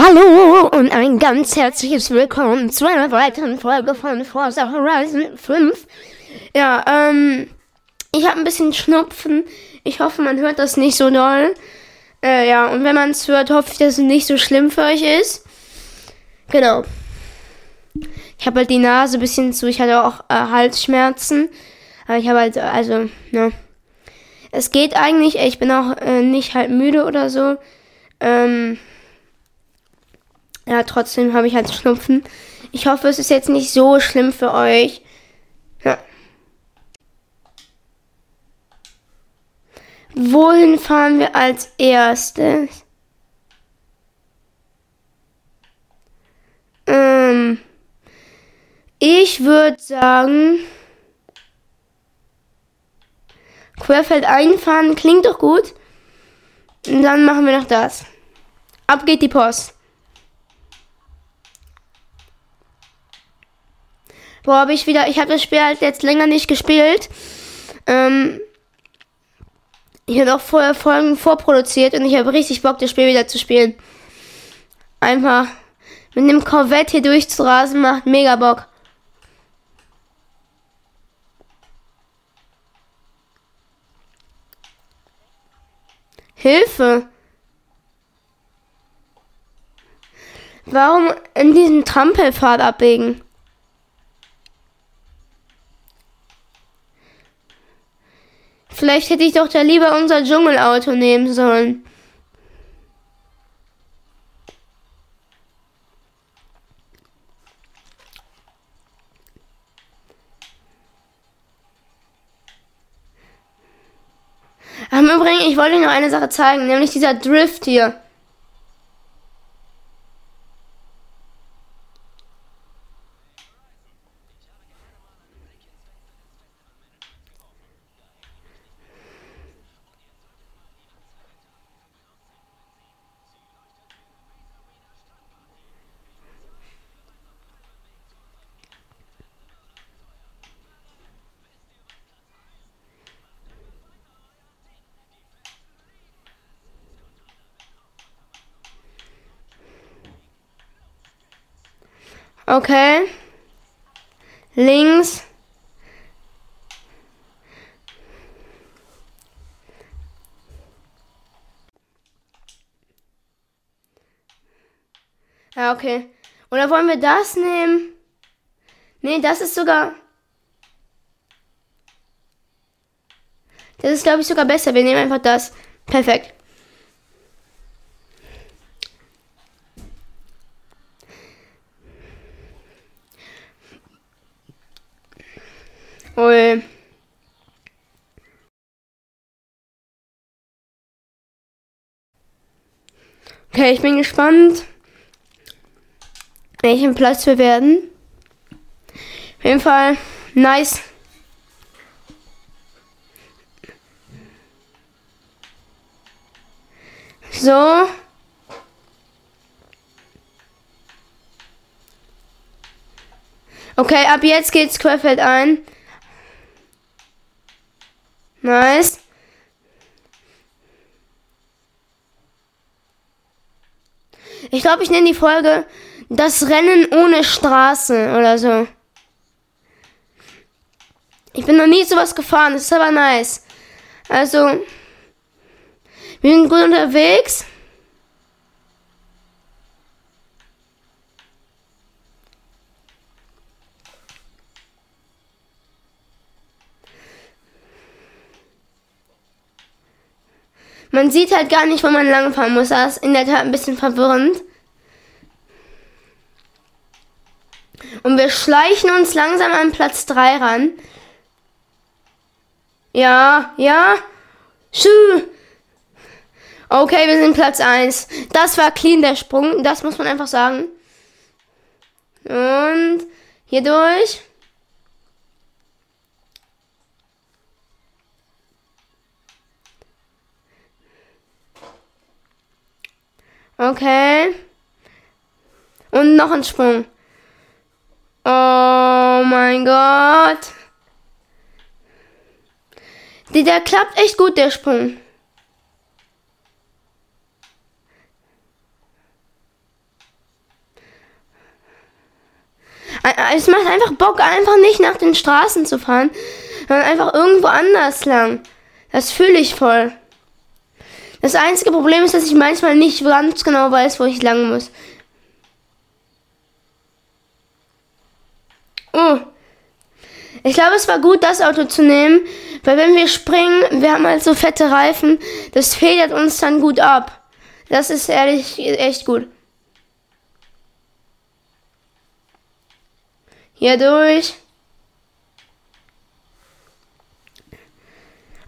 Hallo und ein ganz herzliches Willkommen zu einer weiteren Folge von Forza Horizon 5. Ja, ähm, ich habe ein bisschen Schnupfen. Ich hoffe, man hört das nicht so doll. Äh, ja, und wenn man es hört, hoffe ich, dass es nicht so schlimm für euch ist. Genau. Ich habe halt die Nase ein bisschen zu. Ich hatte auch äh, Halsschmerzen. Aber ich habe halt, also, ne. Es geht eigentlich. Ich bin auch äh, nicht halt müde oder so. Ähm, ja, trotzdem habe ich halt Schnupfen. Ich hoffe, es ist jetzt nicht so schlimm für euch. Ja. Wohin fahren wir als erstes? Ähm, ich würde sagen, Querfeld einfahren klingt doch gut. Und dann machen wir noch das. Ab geht die Post. Boah, habe ich wieder, ich habe das Spiel halt jetzt länger nicht gespielt. Ähm, ich habe auch vorher Folgen vorproduziert und ich habe richtig Bock, das Spiel wieder zu spielen. Einfach mit dem Corvette hier durchzurasen macht mega Bock. Hilfe! Warum in diesen Trampelpfad abbiegen? Vielleicht hätte ich doch da lieber unser Dschungelauto nehmen sollen. Im Übrigen, ich wollte noch eine Sache zeigen, nämlich dieser Drift hier. Okay. Links. Ja, okay. Oder wollen wir das nehmen? Nee, das ist sogar. Das ist, glaube ich, sogar besser. Wir nehmen einfach das. Perfekt. Ui. Okay, ich bin gespannt, welchen Platz wir werden. Auf jeden Fall nice. So. Okay, ab jetzt geht's Querfeld ein. Nice. Ich glaube, ich nenne die Folge Das Rennen ohne Straße oder so. Ich bin noch nie sowas gefahren, das ist aber nice. Also, wir sind gut unterwegs. Man sieht halt gar nicht, wo man langfahren muss. Das ist in der Tat ein bisschen verwirrend. Und wir schleichen uns langsam an Platz 3 ran. Ja, ja. Schü. Okay, wir sind Platz 1. Das war clean, der Sprung. Das muss man einfach sagen. Und Hier durch. Okay. Und noch ein Sprung. Oh mein Gott. Der klappt echt gut, der Sprung. Es macht einfach Bock, einfach nicht nach den Straßen zu fahren, sondern einfach irgendwo anders lang. Das fühle ich voll. Das einzige Problem ist, dass ich manchmal nicht ganz genau weiß, wo ich lang muss. Oh. Ich glaube, es war gut, das Auto zu nehmen, weil wenn wir springen, wir haben halt so fette Reifen, das federt uns dann gut ab. Das ist ehrlich echt gut. Hier durch.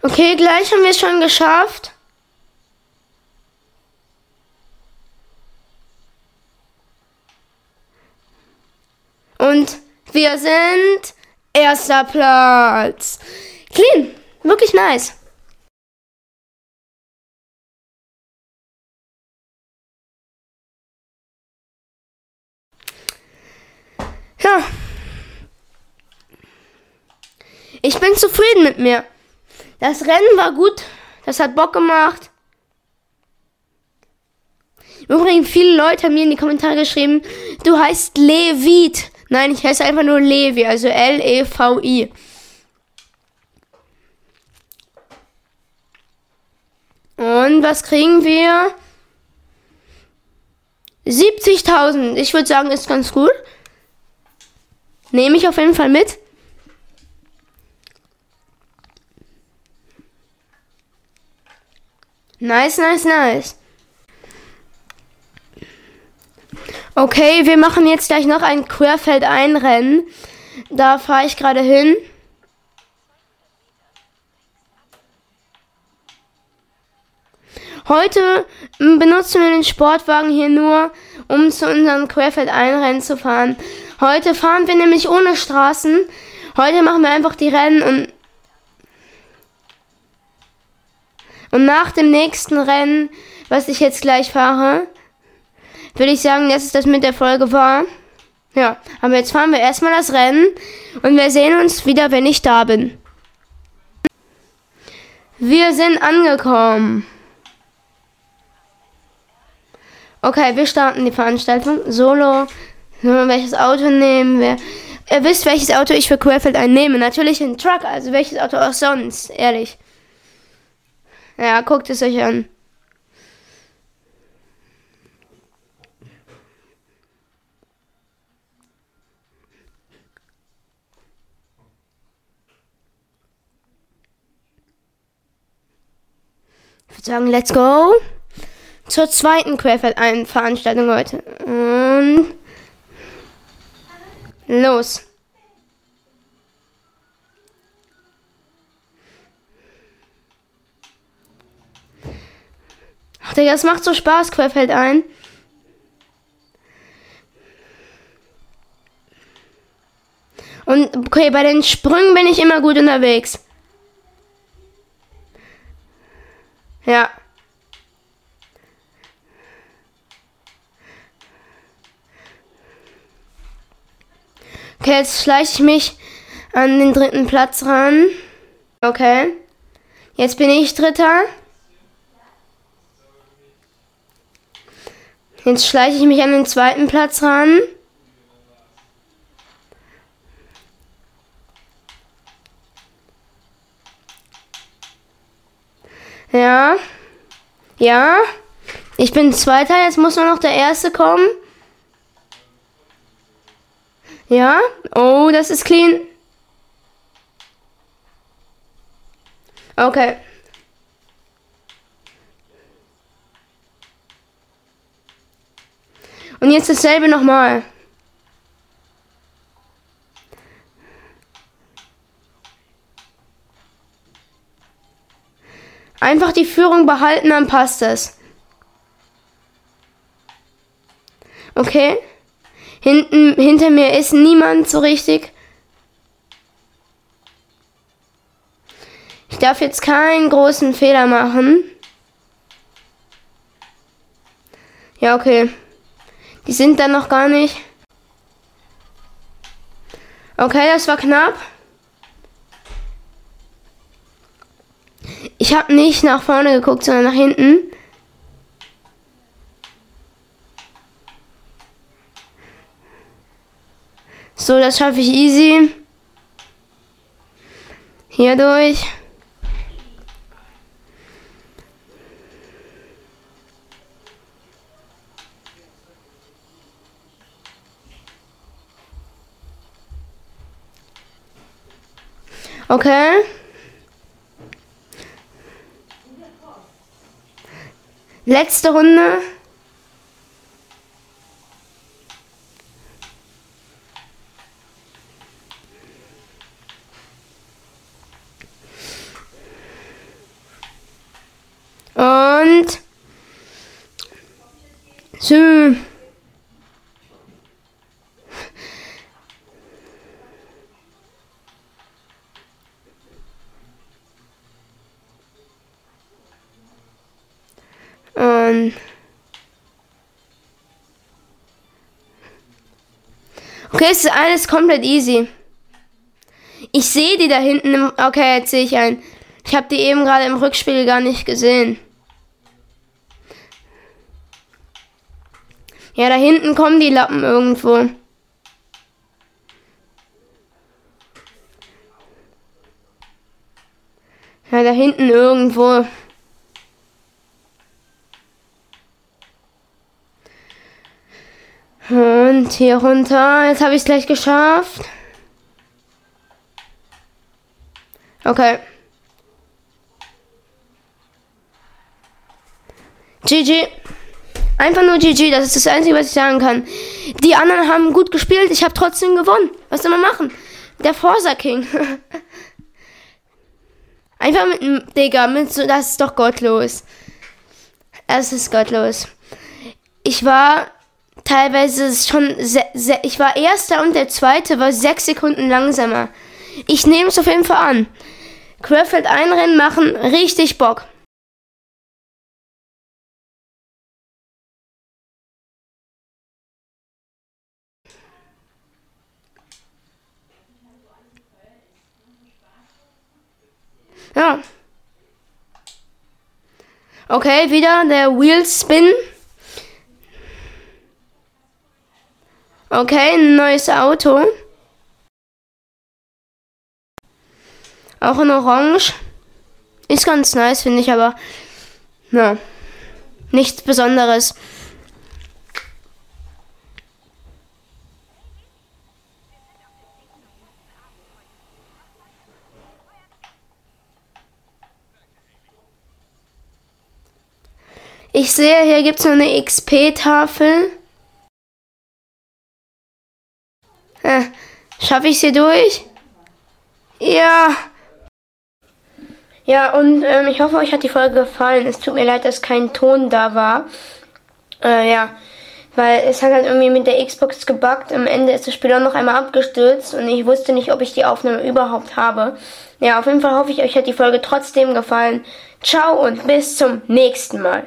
Okay, gleich haben wir es schon geschafft. Und wir sind erster Platz. Clean. Wirklich nice. Ja. Ich bin zufrieden mit mir. Das Rennen war gut. Das hat Bock gemacht. Übrigens, viele Leute haben mir in die Kommentare geschrieben, du heißt Levit. Nein, ich heiße einfach nur Levi, also L-E-V-I. Und was kriegen wir? 70.000. Ich würde sagen, ist ganz gut. Nehme ich auf jeden Fall mit. Nice, nice, nice. Okay, wir machen jetzt gleich noch ein Querfeld-Einrennen. Da fahre ich gerade hin. Heute benutzen wir den Sportwagen hier nur, um zu unserem Querfeld-Einrennen zu fahren. Heute fahren wir nämlich ohne Straßen. Heute machen wir einfach die Rennen und und nach dem nächsten Rennen, was ich jetzt gleich fahre, würde ich sagen, dass es das mit der Folge war. Ja, aber jetzt fahren wir erstmal das Rennen und wir sehen uns wieder, wenn ich da bin. Wir sind angekommen. Okay, wir starten die Veranstaltung. Solo. Welches Auto nehmen wir? Ihr wisst, welches Auto ich für Querfeld einnehme. Natürlich ein Truck, also welches Auto auch sonst, ehrlich. Ja, guckt es euch an. Würde sagen, let's go zur zweiten Querfeld-Veranstaltung heute. Und los. Ach, Digga, das macht so Spaß, Querfeld ein. Und okay, bei den Sprüngen bin ich immer gut unterwegs. Ja. Okay, jetzt schleiche ich mich an den dritten Platz ran. Okay. Jetzt bin ich Dritter. Jetzt schleiche ich mich an den zweiten Platz ran. Ja. Ja. Ich bin Zweiter, jetzt muss nur noch der Erste kommen. Ja. Oh, das ist clean. Okay. Und jetzt dasselbe nochmal. Einfach die Führung behalten, dann passt es. Okay. Hinten, hinter mir ist niemand so richtig. Ich darf jetzt keinen großen Fehler machen. Ja, okay. Die sind dann noch gar nicht. Okay, das war knapp. Ich habe nicht nach vorne geguckt, sondern nach hinten. So, das schaffe ich easy. Hier durch. Okay. Letzte Runde. Und so. Okay, es ist alles komplett easy. Ich sehe die da hinten. Im, okay, jetzt sehe ich einen. Ich habe die eben gerade im Rückspiel gar nicht gesehen. Ja, da hinten kommen die Lappen irgendwo. Ja, da hinten irgendwo. Und hier runter. Jetzt habe ich es gleich geschafft. Okay. GG. Einfach nur GG, das ist das Einzige, was ich sagen kann. Die anderen haben gut gespielt, ich habe trotzdem gewonnen. Was soll man machen? Der Forza King. Einfach mit dem Digga, mit so, das ist doch gottlos. Es ist gottlos. Ich war teilweise schon, ich war erster und der zweite war sechs Sekunden langsamer. Ich nehme es auf jeden Fall an. Querfeld einrennen machen richtig Bock. Ja. Okay, wieder der Wheel Spin. Okay, ein neues Auto. Auch in Orange. Ist ganz nice, finde ich, aber na, nichts Besonderes. Ich sehe, hier gibt es noch eine XP-Tafel. Schaffe ich sie durch? Ja. Ja, und ähm, ich hoffe, euch hat die Folge gefallen. Es tut mir leid, dass kein Ton da war. Äh, ja. Weil es hat halt irgendwie mit der Xbox gebuggt. Am Ende ist das Spiel auch noch einmal abgestürzt und ich wusste nicht, ob ich die Aufnahme überhaupt habe. Ja, auf jeden Fall hoffe ich, euch hat die Folge trotzdem gefallen. Ciao und bis zum nächsten Mal.